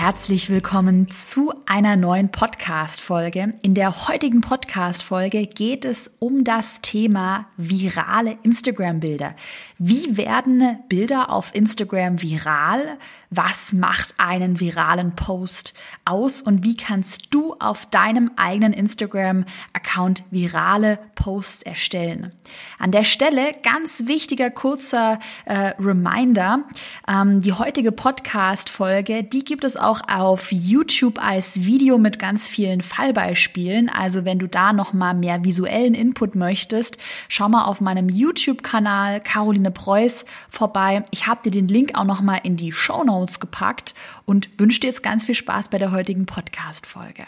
Herzlich willkommen zu einer neuen Podcast-Folge. In der heutigen Podcast-Folge geht es um das Thema virale Instagram-Bilder. Wie werden Bilder auf Instagram viral? Was macht einen viralen Post aus und wie kannst du auf deinem eigenen Instagram-Account virale Posts erstellen? An der Stelle ganz wichtiger kurzer äh, Reminder. Ähm, die heutige Podcast-Folge, die gibt es auch auf YouTube als Video mit ganz vielen Fallbeispielen. Also wenn du da noch mal mehr visuellen Input möchtest, schau mal auf meinem YouTube-Kanal Caroline Preuß vorbei. Ich habe dir den Link auch noch mal in die Show Notes gepackt und wünsche dir jetzt ganz viel Spaß bei der heutigen Podcast-Folge.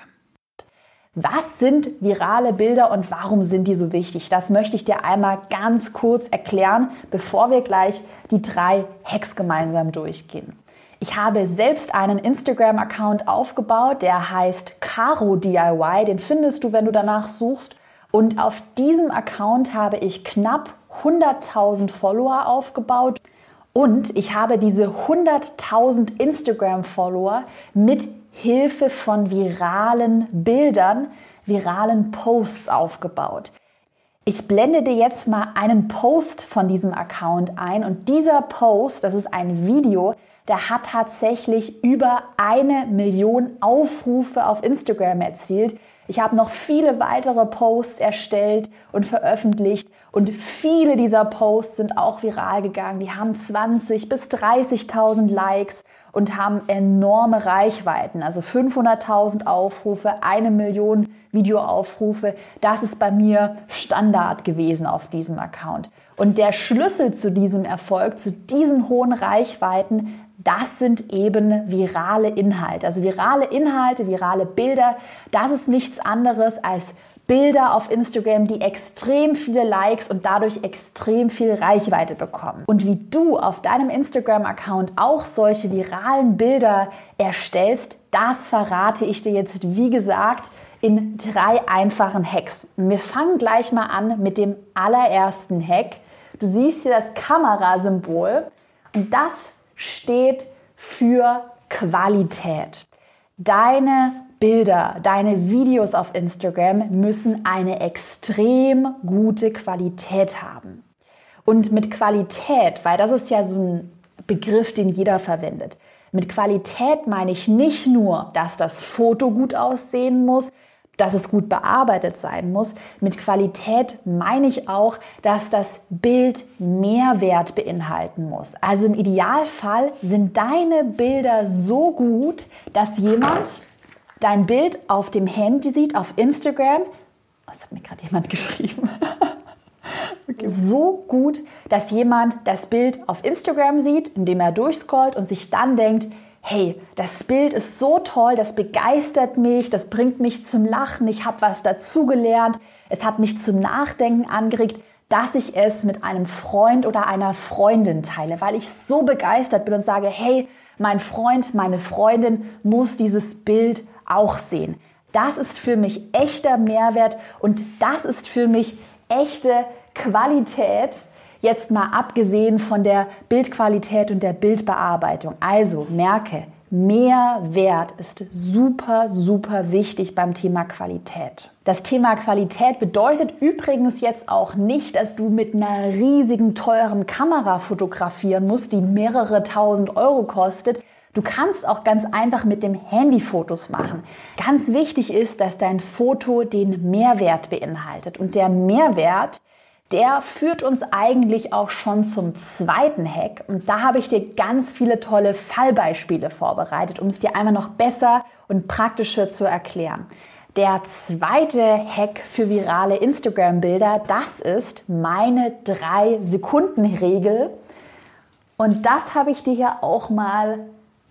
Was sind virale Bilder und warum sind die so wichtig? Das möchte ich dir einmal ganz kurz erklären, bevor wir gleich die drei Hacks gemeinsam durchgehen. Ich habe selbst einen Instagram-Account aufgebaut, der heißt Caro DIY. Den findest du, wenn du danach suchst. Und auf diesem Account habe ich knapp 100.000 Follower aufgebaut. Und ich habe diese 100.000 Instagram-Follower mit Hilfe von viralen Bildern, viralen Posts aufgebaut. Ich blende dir jetzt mal einen Post von diesem Account ein und dieser Post, das ist ein Video, der hat tatsächlich über eine Million Aufrufe auf Instagram erzielt. Ich habe noch viele weitere Posts erstellt und veröffentlicht und viele dieser Posts sind auch viral gegangen. Die haben 20 bis 30.000 Likes und haben enorme Reichweiten. Also 500.000 Aufrufe, eine Million Videoaufrufe. Das ist bei mir Standard gewesen auf diesem Account. Und der Schlüssel zu diesem Erfolg, zu diesen hohen Reichweiten, das sind eben virale Inhalte. Also virale Inhalte, virale Bilder, das ist nichts anderes als Bilder auf Instagram, die extrem viele Likes und dadurch extrem viel Reichweite bekommen. Und wie du auf deinem Instagram-Account auch solche viralen Bilder erstellst, das verrate ich dir jetzt, wie gesagt, in drei einfachen Hacks. Wir fangen gleich mal an mit dem allerersten Hack. Du siehst hier das Kamerasymbol und das steht für Qualität. Deine Bilder, deine Videos auf Instagram müssen eine extrem gute Qualität haben. Und mit Qualität, weil das ist ja so ein Begriff, den jeder verwendet. Mit Qualität meine ich nicht nur, dass das Foto gut aussehen muss, dass es gut bearbeitet sein muss. Mit Qualität meine ich auch, dass das Bild Mehrwert beinhalten muss. Also im Idealfall sind deine Bilder so gut, dass jemand dein Bild auf dem Handy sieht, auf Instagram, was hat mir gerade jemand geschrieben? okay. So gut, dass jemand das Bild auf Instagram sieht, indem er durchscrollt und sich dann denkt, hey, das Bild ist so toll, das begeistert mich, das bringt mich zum Lachen, ich habe was dazugelernt, es hat mich zum Nachdenken angeregt, dass ich es mit einem Freund oder einer Freundin teile, weil ich so begeistert bin und sage, hey, mein Freund, meine Freundin muss dieses Bild auch sehen. Das ist für mich echter Mehrwert und das ist für mich echte Qualität, jetzt mal abgesehen von der Bildqualität und der Bildbearbeitung. Also merke, Mehrwert ist super, super wichtig beim Thema Qualität. Das Thema Qualität bedeutet übrigens jetzt auch nicht, dass du mit einer riesigen, teuren Kamera fotografieren musst, die mehrere tausend Euro kostet. Du kannst auch ganz einfach mit dem Handy Fotos machen. Ganz wichtig ist, dass dein Foto den Mehrwert beinhaltet. Und der Mehrwert, der führt uns eigentlich auch schon zum zweiten Hack. Und da habe ich dir ganz viele tolle Fallbeispiele vorbereitet, um es dir einmal noch besser und praktischer zu erklären. Der zweite Hack für virale Instagram-Bilder, das ist meine 3-Sekunden-Regel. Und das habe ich dir hier auch mal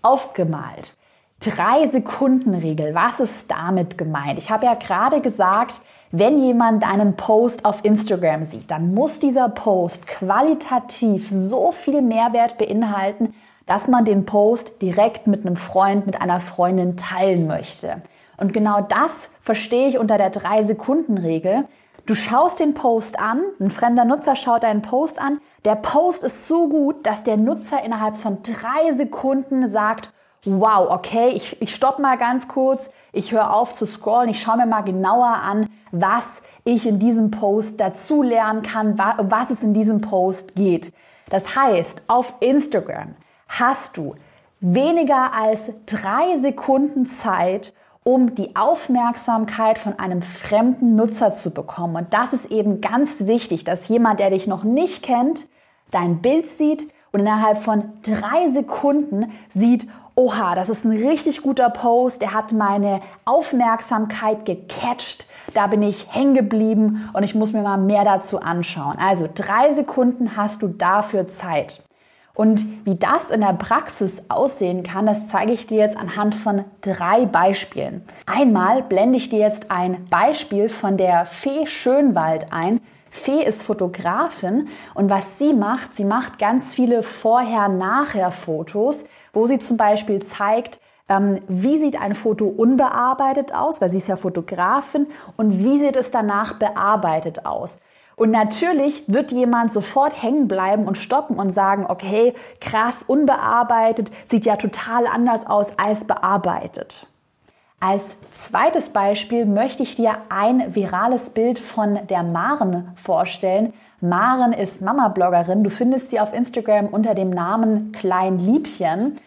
aufgemalt. Drei Sekunden Regel. Was ist damit gemeint? Ich habe ja gerade gesagt, wenn jemand einen Post auf Instagram sieht, dann muss dieser Post qualitativ so viel Mehrwert beinhalten, dass man den Post direkt mit einem Freund, mit einer Freundin teilen möchte. Und genau das verstehe ich unter der 3-Sekunden-Regel. Du schaust den Post an, ein fremder Nutzer schaut deinen Post an. Der Post ist so gut, dass der Nutzer innerhalb von drei Sekunden sagt, wow, okay, ich, ich stopp mal ganz kurz, ich höre auf zu scrollen, ich schaue mir mal genauer an, was ich in diesem Post dazu lernen kann, was es in diesem Post geht. Das heißt, auf Instagram hast du weniger als drei Sekunden Zeit, um die Aufmerksamkeit von einem fremden Nutzer zu bekommen. Und das ist eben ganz wichtig, dass jemand, der dich noch nicht kennt, dein Bild sieht und innerhalb von drei Sekunden sieht, oha, das ist ein richtig guter Post, der hat meine Aufmerksamkeit gecatcht, da bin ich hängen geblieben und ich muss mir mal mehr dazu anschauen. Also drei Sekunden hast du dafür Zeit. Und wie das in der Praxis aussehen kann, das zeige ich dir jetzt anhand von drei Beispielen. Einmal blende ich dir jetzt ein Beispiel von der Fee Schönwald ein. Fee ist Fotografin und was sie macht, sie macht ganz viele Vorher-Nachher-Fotos, wo sie zum Beispiel zeigt, ähm, wie sieht ein Foto unbearbeitet aus, weil sie ist ja Fotografin, und wie sieht es danach bearbeitet aus. Und natürlich wird jemand sofort hängen bleiben und stoppen und sagen, okay, krass, unbearbeitet, sieht ja total anders aus als bearbeitet. Als zweites Beispiel möchte ich dir ein virales Bild von der Maren vorstellen. Maren ist Mama-Bloggerin. Du findest sie auf Instagram unter dem Namen Klein Liebchen.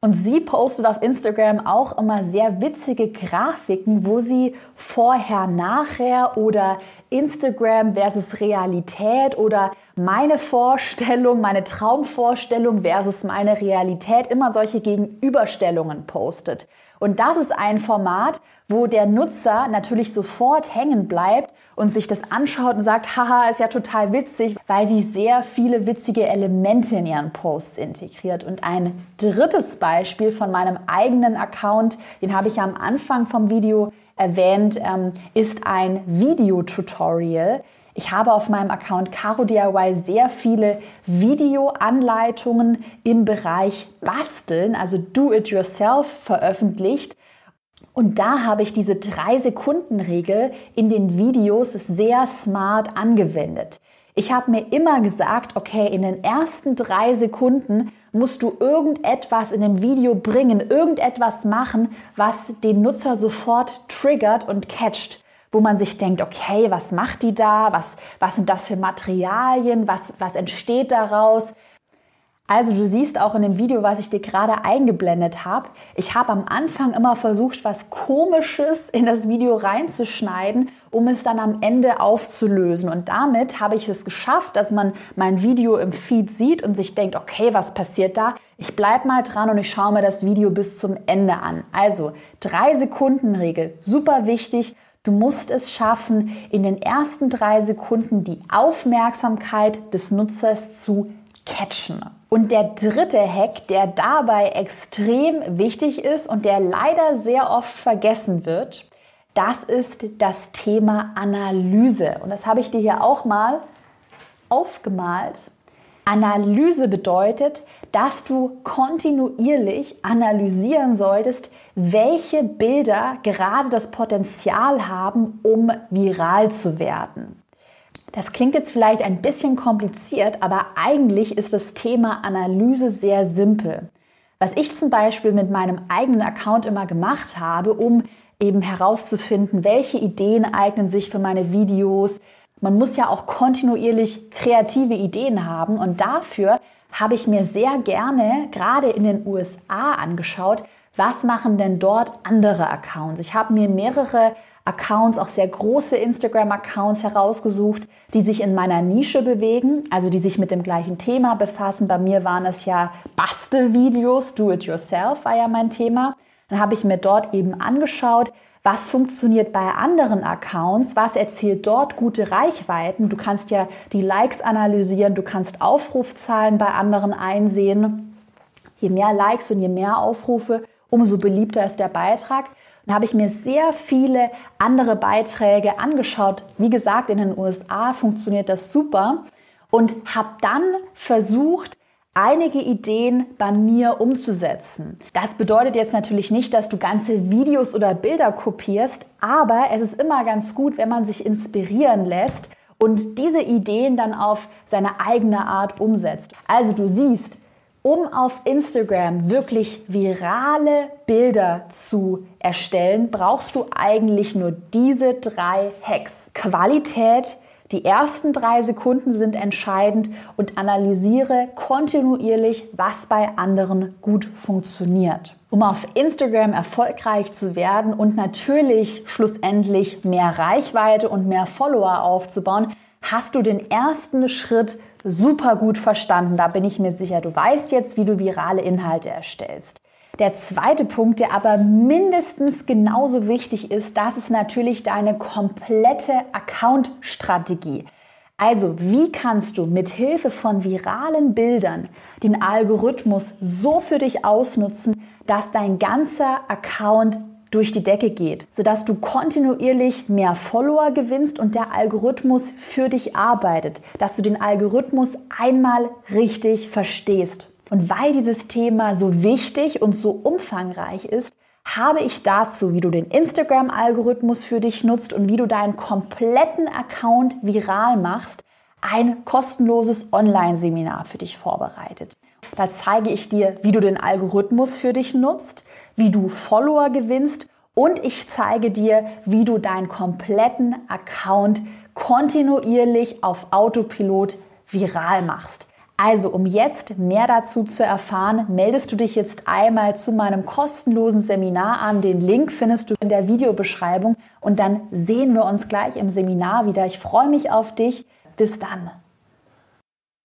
Und sie postet auf Instagram auch immer sehr witzige Grafiken, wo sie vorher, nachher oder Instagram versus Realität oder meine Vorstellung, meine Traumvorstellung versus meine Realität immer solche Gegenüberstellungen postet. Und das ist ein Format, wo der Nutzer natürlich sofort hängen bleibt und sich das anschaut und sagt, haha, ist ja total witzig, weil sie sehr viele witzige Elemente in ihren Posts integriert. Und ein drittes Beispiel von meinem eigenen Account, den habe ich am Anfang vom Video erwähnt, ähm, ist ein Videotutorial. Ich habe auf meinem Account Caro DIY sehr viele Videoanleitungen im Bereich Basteln, also Do-it-yourself veröffentlicht. Und da habe ich diese 3-Sekunden-Regel in den Videos sehr smart angewendet. Ich habe mir immer gesagt, okay, in den ersten drei Sekunden musst du irgendetwas in dem Video bringen, irgendetwas machen, was den Nutzer sofort triggert und catcht, wo man sich denkt, okay, was macht die da? Was, was sind das für Materialien? Was, was entsteht daraus? Also du siehst auch in dem Video, was ich dir gerade eingeblendet habe, ich habe am Anfang immer versucht, was Komisches in das Video reinzuschneiden, um es dann am Ende aufzulösen. Und damit habe ich es geschafft, dass man mein Video im Feed sieht und sich denkt, okay, was passiert da? Ich bleib mal dran und ich schaue mir das Video bis zum Ende an. Also drei Sekunden Regel, super wichtig. Du musst es schaffen, in den ersten drei Sekunden die Aufmerksamkeit des Nutzers zu catchen. Und der dritte Hack, der dabei extrem wichtig ist und der leider sehr oft vergessen wird, das ist das Thema Analyse. Und das habe ich dir hier auch mal aufgemalt. Analyse bedeutet, dass du kontinuierlich analysieren solltest, welche Bilder gerade das Potenzial haben, um viral zu werden. Das klingt jetzt vielleicht ein bisschen kompliziert, aber eigentlich ist das Thema Analyse sehr simpel. Was ich zum Beispiel mit meinem eigenen Account immer gemacht habe, um eben herauszufinden, welche Ideen eignen sich für meine Videos. Man muss ja auch kontinuierlich kreative Ideen haben und dafür habe ich mir sehr gerne gerade in den USA angeschaut, was machen denn dort andere Accounts. Ich habe mir mehrere Accounts, auch sehr große Instagram-Accounts herausgesucht, die sich in meiner Nische bewegen, also die sich mit dem gleichen Thema befassen. Bei mir waren es ja Bastelvideos, Do-it-yourself war ja mein Thema. Dann habe ich mir dort eben angeschaut, was funktioniert bei anderen Accounts, was erzielt dort gute Reichweiten. Du kannst ja die Likes analysieren, du kannst Aufrufzahlen bei anderen einsehen. Je mehr Likes und je mehr Aufrufe, umso beliebter ist der Beitrag. Dann habe ich mir sehr viele andere Beiträge angeschaut. Wie gesagt, in den USA funktioniert das super und habe dann versucht, einige Ideen bei mir umzusetzen. Das bedeutet jetzt natürlich nicht, dass du ganze Videos oder Bilder kopierst, aber es ist immer ganz gut, wenn man sich inspirieren lässt und diese Ideen dann auf seine eigene Art umsetzt. Also du siehst, um auf Instagram wirklich virale Bilder zu erstellen, brauchst du eigentlich nur diese drei Hacks. Qualität, die ersten drei Sekunden sind entscheidend und analysiere kontinuierlich, was bei anderen gut funktioniert. Um auf Instagram erfolgreich zu werden und natürlich schlussendlich mehr Reichweite und mehr Follower aufzubauen, hast du den ersten Schritt super gut verstanden. Da bin ich mir sicher. Du weißt jetzt, wie du virale Inhalte erstellst. Der zweite Punkt, der aber mindestens genauso wichtig ist, das ist natürlich deine komplette Account-Strategie. Also, wie kannst du mit Hilfe von viralen Bildern den Algorithmus so für dich ausnutzen, dass dein ganzer Account durch die Decke geht, sodass du kontinuierlich mehr Follower gewinnst und der Algorithmus für dich arbeitet, dass du den Algorithmus einmal richtig verstehst. Und weil dieses Thema so wichtig und so umfangreich ist, habe ich dazu, wie du den Instagram-Algorithmus für dich nutzt und wie du deinen kompletten Account viral machst, ein kostenloses Online-Seminar für dich vorbereitet. Da zeige ich dir, wie du den Algorithmus für dich nutzt, wie du Follower gewinnst und ich zeige dir, wie du deinen kompletten Account kontinuierlich auf Autopilot viral machst. Also, um jetzt mehr dazu zu erfahren, meldest du dich jetzt einmal zu meinem kostenlosen Seminar an. Den Link findest du in der Videobeschreibung und dann sehen wir uns gleich im Seminar wieder. Ich freue mich auf dich. Bis dann.